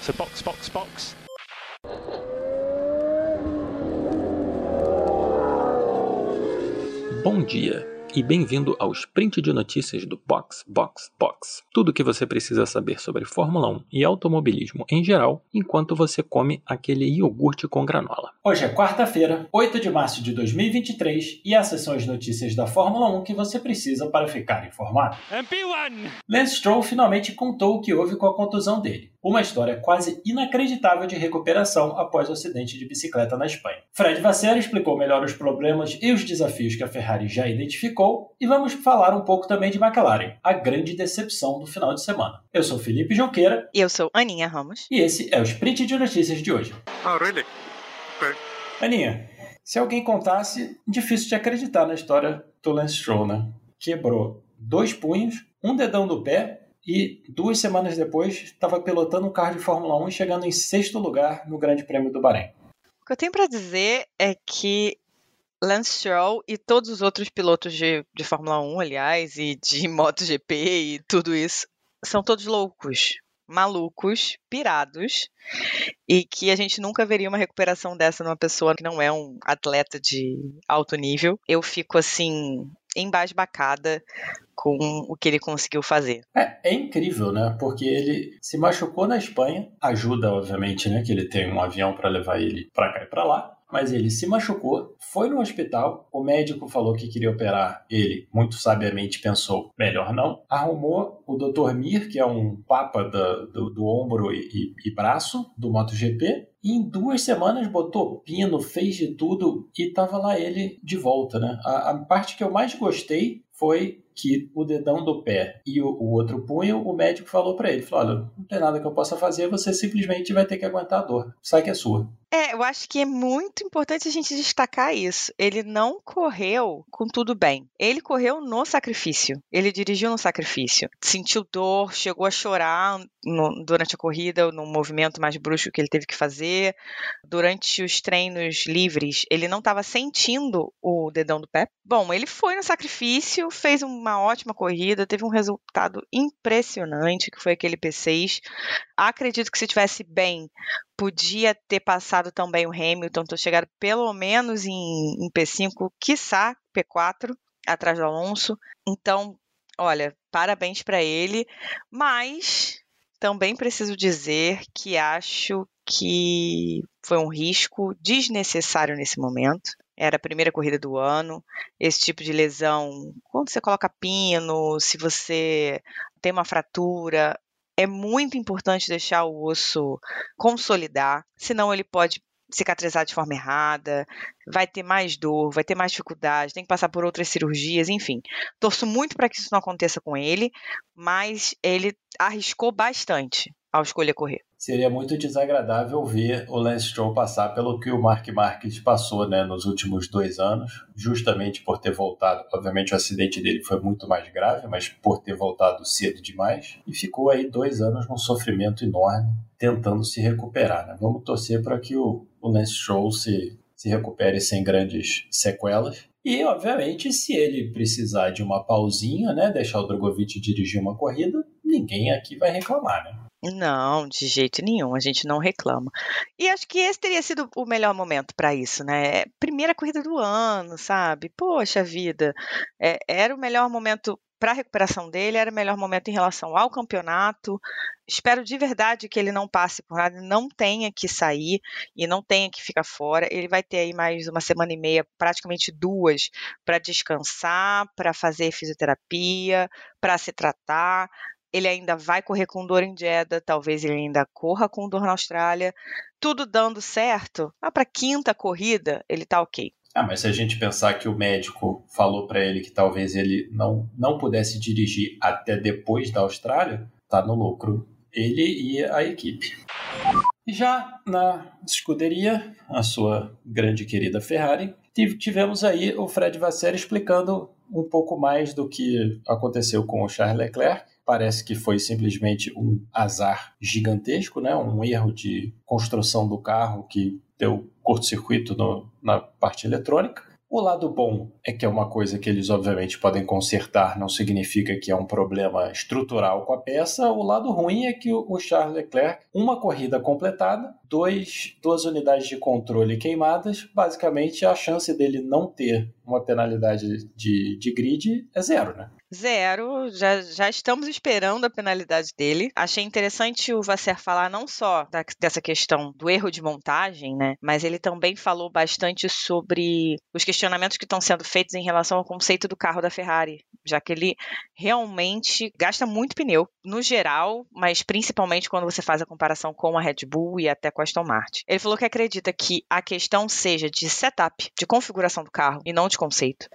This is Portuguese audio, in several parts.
So box, box, box. Bom dia e bem-vindo ao sprint de notícias do Box Box Box. Tudo o que você precisa saber sobre Fórmula 1 e automobilismo em geral, enquanto você come aquele iogurte com granola. Hoje é quarta-feira, 8 de março de 2023, e essas são as notícias da Fórmula 1 que você precisa para ficar informado. MP1! Lance Stroll finalmente contou o que houve com a contusão dele. Uma história quase inacreditável de recuperação após o acidente de bicicleta na Espanha. Fred Vasseur explicou melhor os problemas e os desafios que a Ferrari já identificou e vamos falar um pouco também de McLaren, a grande decepção do final de semana. Eu sou Felipe Jonqueira. E eu sou Aninha Ramos. E esse é o Sprint de Notícias de hoje. Oh, really? Okay. Aninha, se alguém contasse, difícil de acreditar na história do Lance Stroll, né? Quebrou dois punhos, um dedão do pé e duas semanas depois estava pilotando um carro de Fórmula 1 e chegando em sexto lugar no Grande Prêmio do Bahrein. O que eu tenho para dizer é que Lance Stroll e todos os outros pilotos de, de Fórmula 1, aliás, e de MotoGP e tudo isso, são todos loucos, malucos, pirados, e que a gente nunca veria uma recuperação dessa numa pessoa que não é um atleta de alto nível. Eu fico assim embasbacada com o que ele conseguiu fazer. É, é, incrível, né? Porque ele se machucou na Espanha, ajuda, obviamente, né? Que ele tem um avião para levar ele para cá e para lá. Mas ele se machucou, foi no hospital, o médico falou que queria operar ele, muito sabiamente pensou, melhor não. Arrumou o Dr. Mir, que é um papa do, do, do ombro e, e, e braço do MotoGP, e em duas semanas botou pino, fez de tudo e tava lá ele de volta, né? A, a parte que eu mais gostei foi que o dedão do pé e o, o outro punho, o médico falou para ele, falou, olha, não tem nada que eu possa fazer, você simplesmente vai ter que aguentar a dor. Sai que é sua. É, eu acho que é muito importante a gente destacar isso. Ele não correu com tudo bem. Ele correu no sacrifício. Ele dirigiu no sacrifício. Sentiu dor, chegou a chorar no, durante a corrida, no movimento mais brusco que ele teve que fazer. Durante os treinos livres, ele não estava sentindo o dedão do pé. Bom, ele foi no sacrifício, fez uma ótima corrida, teve um resultado impressionante, que foi aquele P6. Acredito que se tivesse bem, podia ter passado também o Hamilton, ter chegado pelo menos em, em P5, quiçá P4, atrás do Alonso. Então, olha, parabéns para ele, mas também preciso dizer que acho que foi um risco desnecessário nesse momento. Era a primeira corrida do ano. Esse tipo de lesão, quando você coloca pino, se você tem uma fratura, é muito importante deixar o osso consolidar, senão ele pode cicatrizar de forma errada, vai ter mais dor, vai ter mais dificuldade, tem que passar por outras cirurgias, enfim. Torço muito para que isso não aconteça com ele, mas ele arriscou bastante ao escolher correr. Seria muito desagradável ver o Lance Stroll passar pelo que o Mark Marques passou né, nos últimos dois anos, justamente por ter voltado. Obviamente, o acidente dele foi muito mais grave, mas por ter voltado cedo demais. E ficou aí dois anos num sofrimento enorme, tentando se recuperar. Né? Vamos torcer para que o, o Lance Stroll se, se recupere sem grandes sequelas. E, obviamente, se ele precisar de uma pausinha, né, deixar o Drogovic dirigir uma corrida, ninguém aqui vai reclamar, né? Não, de jeito nenhum, a gente não reclama. E acho que esse teria sido o melhor momento para isso, né? Primeira corrida do ano, sabe? Poxa vida, é, era o melhor momento para a recuperação dele, era o melhor momento em relação ao campeonato. Espero de verdade que ele não passe por nada, não tenha que sair e não tenha que ficar fora. Ele vai ter aí mais uma semana e meia, praticamente duas, para descansar, para fazer fisioterapia, para se tratar ele ainda vai correr com dor em Jeddah, talvez ele ainda corra com dor na Austrália. Tudo dando certo, ah, para quinta corrida ele tá ok. Ah, mas se a gente pensar que o médico falou para ele que talvez ele não, não pudesse dirigir até depois da Austrália, tá no lucro ele e a equipe. Já na escuderia, a sua grande querida Ferrari, tivemos aí o Fred Vasseur explicando um pouco mais do que aconteceu com o Charles Leclerc parece que foi simplesmente um azar gigantesco, né? um erro de construção do carro que deu curto-circuito na parte eletrônica. O lado bom é que é uma coisa que eles obviamente podem consertar, não significa que é um problema estrutural com a peça. O lado ruim é que o Charles Leclerc, uma corrida completada, dois, duas unidades de controle queimadas, basicamente a chance dele não ter uma penalidade de, de grid é zero, né? Zero, já, já estamos esperando a penalidade dele. Achei interessante o Vasser falar não só da, dessa questão do erro de montagem, né? Mas ele também falou bastante sobre os questionamentos que estão sendo feitos em relação ao conceito do carro da Ferrari, já que ele realmente gasta muito pneu, no geral, mas principalmente quando você faz a comparação com a Red Bull e até com a Aston Martin. Ele falou que acredita que a questão seja de setup, de configuração do carro e não de conceito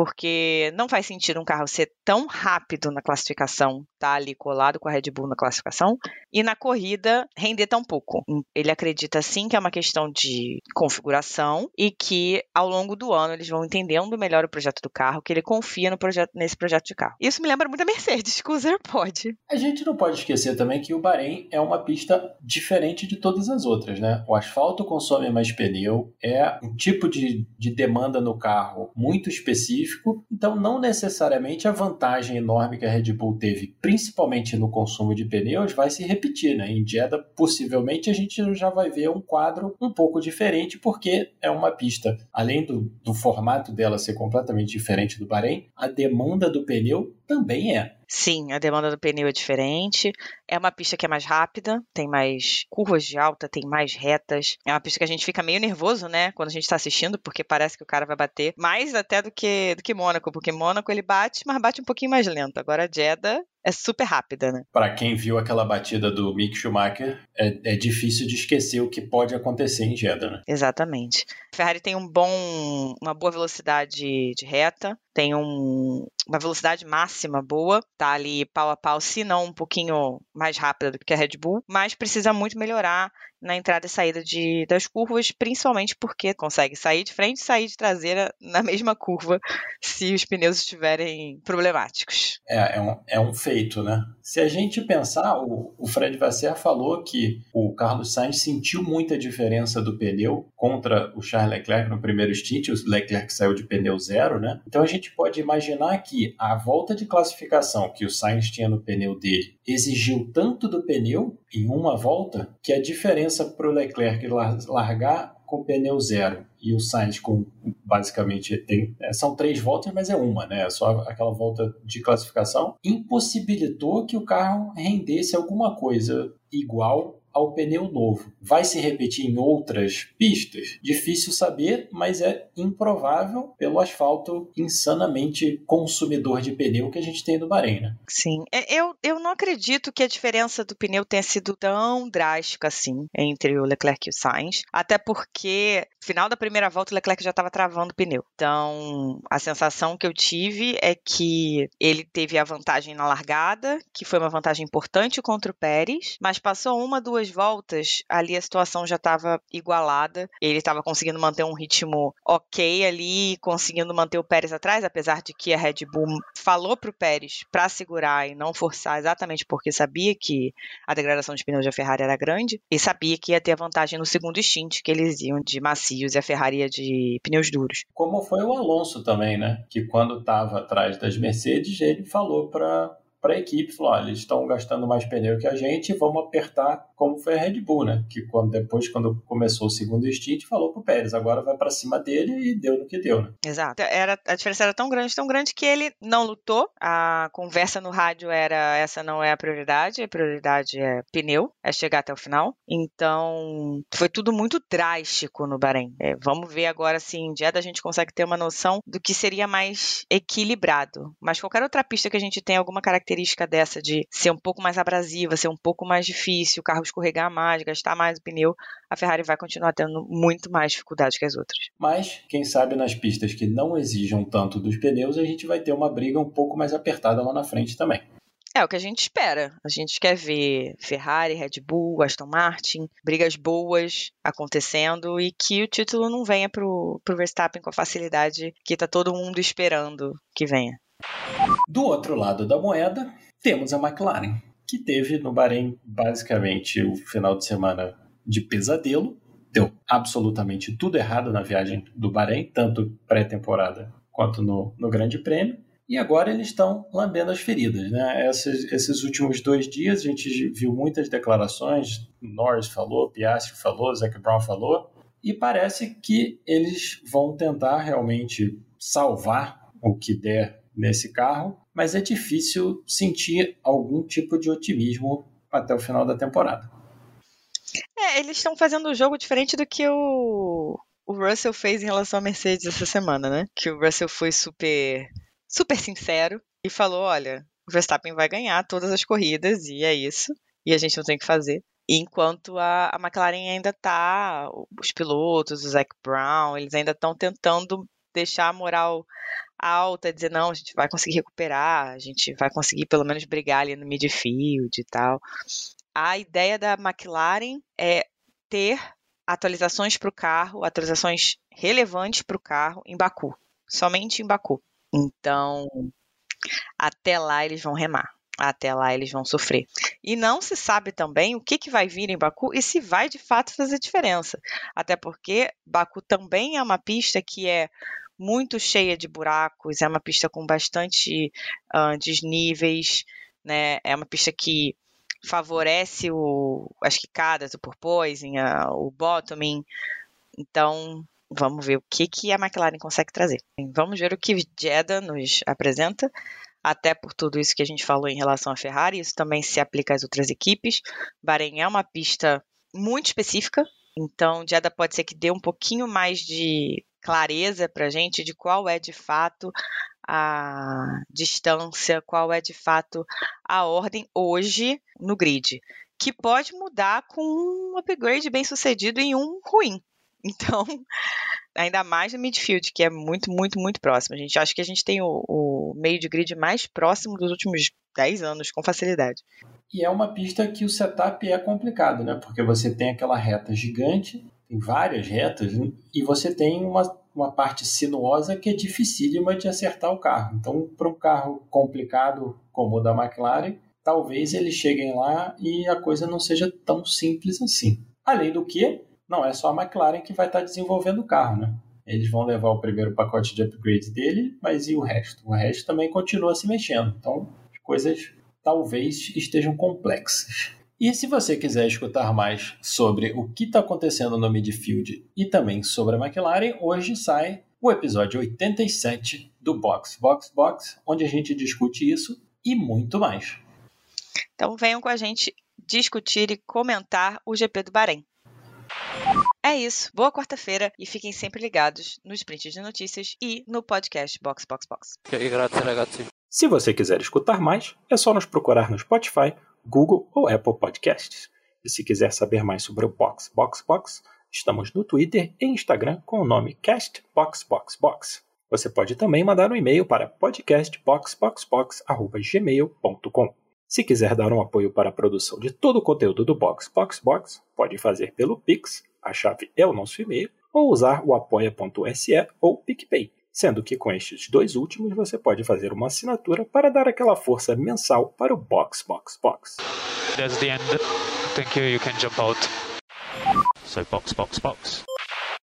porque não faz sentido um carro ser tão rápido na classificação, tá ali colado com a Red Bull na classificação, e na corrida render tão pouco. Ele acredita sim que é uma questão de configuração e que ao longo do ano eles vão entendendo melhor o projeto do carro, que ele confia no projeto, nesse projeto de carro. Isso me lembra muito a Mercedes, que o Zero pode. A gente não pode esquecer também que o Bahrein é uma pista diferente de todas as outras, né? O asfalto consome mais pneu, é um tipo de, de demanda no carro muito específico específico, então não necessariamente a vantagem enorme que a Red Bull teve, principalmente no consumo de pneus, vai se repetir. Né? Em Jeddah, possivelmente, a gente já vai ver um quadro um pouco diferente, porque é uma pista, além do, do formato dela ser completamente diferente do Bahrein, a demanda do pneu também é. Sim, a demanda do pneu é diferente. É uma pista que é mais rápida, tem mais curvas de alta, tem mais retas. É uma pista que a gente fica meio nervoso, né, quando a gente está assistindo, porque parece que o cara vai bater mais até do que do que Mônaco, porque Mônaco ele bate, mas bate um pouquinho mais lento. Agora Jeddah é super rápida, né? Para quem viu aquela batida do Mick Schumacher, é, é, difícil de esquecer o que pode acontecer em Jeddah, né? Exatamente. A Ferrari tem um bom, uma boa velocidade de reta, tem um, uma velocidade máxima boa, tá ali pau a pau, se não um pouquinho mais rápida do que a Red Bull, mas precisa muito melhorar na entrada e saída de, das curvas, principalmente porque consegue sair de frente e sair de traseira na mesma curva se os pneus estiverem problemáticos. É, é um, é um feito, né? Se a gente pensar, o, o Fred Vasser falou que o Carlos Sainz sentiu muita diferença do pneu contra o Charles Leclerc no primeiro stint, o Leclerc saiu de pneu zero, né? Então a gente pode imaginar que a volta de classificação que o Sainz tinha no pneu dele exigiu tanto do pneu em uma volta que a diferença para o Leclerc largar com pneu zero e o Sainz com basicamente tem é, são três voltas, mas é uma, né? É só aquela volta de classificação impossibilitou que o carro rendesse alguma coisa igual ao pneu novo. Vai se repetir em outras pistas? Difícil saber, mas é improvável pelo asfalto insanamente consumidor de pneu que a gente tem no Bahrein, né? Sim, é, eu, eu não acredito que a diferença do pneu tenha sido tão drástica assim entre o Leclerc e o Sainz, até porque no final da primeira volta o Leclerc já estava travando o pneu. Então, a sensação que eu tive é que ele teve a vantagem na largada, que foi uma vantagem importante contra o Pérez, mas passou uma, duas voltas, ali a situação já estava igualada. Ele estava conseguindo manter um ritmo ok ali, conseguindo manter o Pérez atrás, apesar de que a Red Bull falou para o Pérez para segurar e não forçar, exatamente porque sabia que a degradação de pneus da Ferrari era grande e sabia que ia ter a vantagem no segundo stint, que eles iam de macios e a Ferrari ia de pneus duros. Como foi o Alonso também, né? Que quando estava atrás das Mercedes, ele falou para para a equipe, falou, olha, eles estão gastando mais pneu que a gente, vamos apertar como foi a Red Bull, né? Que quando, depois, quando começou o segundo stint, falou pro Pérez, agora vai para cima dele e deu no que deu, né? Exato. Era, a diferença era tão grande, tão grande que ele não lutou. A conversa no rádio era, essa não é a prioridade, a prioridade é pneu, é chegar até o final. Então, foi tudo muito drástico no Bahrein. É, vamos ver agora se em Jeddah a gente consegue ter uma noção do que seria mais equilibrado. Mas qualquer outra pista que a gente tenha alguma característica característica dessa de ser um pouco mais abrasiva, ser um pouco mais difícil, o carro escorregar mais, gastar mais o pneu, a Ferrari vai continuar tendo muito mais dificuldade que as outras. Mas, quem sabe nas pistas que não exijam tanto dos pneus, a gente vai ter uma briga um pouco mais apertada lá na frente também. É o que a gente espera. A gente quer ver Ferrari, Red Bull, Aston Martin, brigas boas acontecendo e que o título não venha pro, pro Verstappen com a facilidade que tá todo mundo esperando que venha. Do outro lado da moeda, temos a McLaren, que teve no Bahrein basicamente o final de semana de pesadelo, deu absolutamente tudo errado na viagem do Bahrein, tanto pré-temporada quanto no, no Grande Prêmio. E agora eles estão lambendo as feridas. Né? Esses, esses últimos dois dias a gente viu muitas declarações. Norris falou, Piastri falou, Zac Brown falou. E parece que eles vão tentar realmente salvar o que der nesse carro, mas é difícil sentir algum tipo de otimismo até o final da temporada. É, eles estão fazendo um jogo diferente do que o, o Russell fez em relação à Mercedes essa semana, né? Que o Russell foi super super sincero e falou: olha, o Verstappen vai ganhar todas as corridas e é isso. E a gente não tem o que fazer. Enquanto a, a McLaren ainda tá, os pilotos, o Zac Brown, eles ainda estão tentando deixar a moral alta, dizer, não, a gente vai conseguir recuperar, a gente vai conseguir pelo menos brigar ali no midfield e tal. A ideia da McLaren é ter atualizações para o carro, atualizações relevantes para o carro em Baku, somente em Baku. Então, até lá eles vão remar. Até lá eles vão sofrer. E não se sabe também o que, que vai vir em Baku e se vai de fato fazer diferença. Até porque Baku também é uma pista que é muito cheia de buracos, é uma pista com bastante uh, desníveis, né? É uma pista que favorece o, as quicadas, o porpoising, o bottoming. Então, Vamos ver o que, que a McLaren consegue trazer. Vamos ver o que Jeddah nos apresenta, até por tudo isso que a gente falou em relação à Ferrari, isso também se aplica às outras equipes. Bahrein é uma pista muito específica, então Jeddah pode ser que dê um pouquinho mais de clareza para a gente de qual é de fato a distância, qual é de fato a ordem hoje no grid, que pode mudar com um upgrade bem sucedido e um ruim. Então, ainda mais no midfield, que é muito, muito, muito próximo. A gente acha que a gente tem o, o meio de grid mais próximo dos últimos 10 anos, com facilidade. E é uma pista que o setup é complicado, né? Porque você tem aquela reta gigante, tem várias retas, e você tem uma, uma parte sinuosa que é dificílima de acertar o carro. Então, para um carro complicado como o da McLaren, talvez eles cheguem lá e a coisa não seja tão simples assim. Além do que, não é só a McLaren que vai estar desenvolvendo o carro, né? Eles vão levar o primeiro pacote de upgrades dele, mas e o resto? O resto também continua se mexendo. Então, as coisas talvez estejam complexas. E se você quiser escutar mais sobre o que está acontecendo no midfield e também sobre a McLaren, hoje sai o episódio 87 do Box Box Box, onde a gente discute isso e muito mais. Então venham com a gente discutir e comentar o GP do Bahrein. É isso. Boa quarta-feira e fiquem sempre ligados no Sprint de Notícias e no podcast Box Box Box. Se você quiser escutar mais, é só nos procurar no Spotify, Google ou Apple Podcasts. E se quiser saber mais sobre o Box Box Box, estamos no Twitter e Instagram com o nome Cast Box Box Box. Você pode também mandar um e-mail para podcastboxboxbox@gmail.com. Se quiser dar um apoio para a produção de todo o conteúdo do Box Box Box, pode fazer pelo Pix, a chave é o nosso e-mail, ou usar o apoia.se ou PicPay, sendo que com estes dois últimos você pode fazer uma assinatura para dar aquela força mensal para o Box Box Box. That's the end. Thank you. You can jump out. So box, box, box.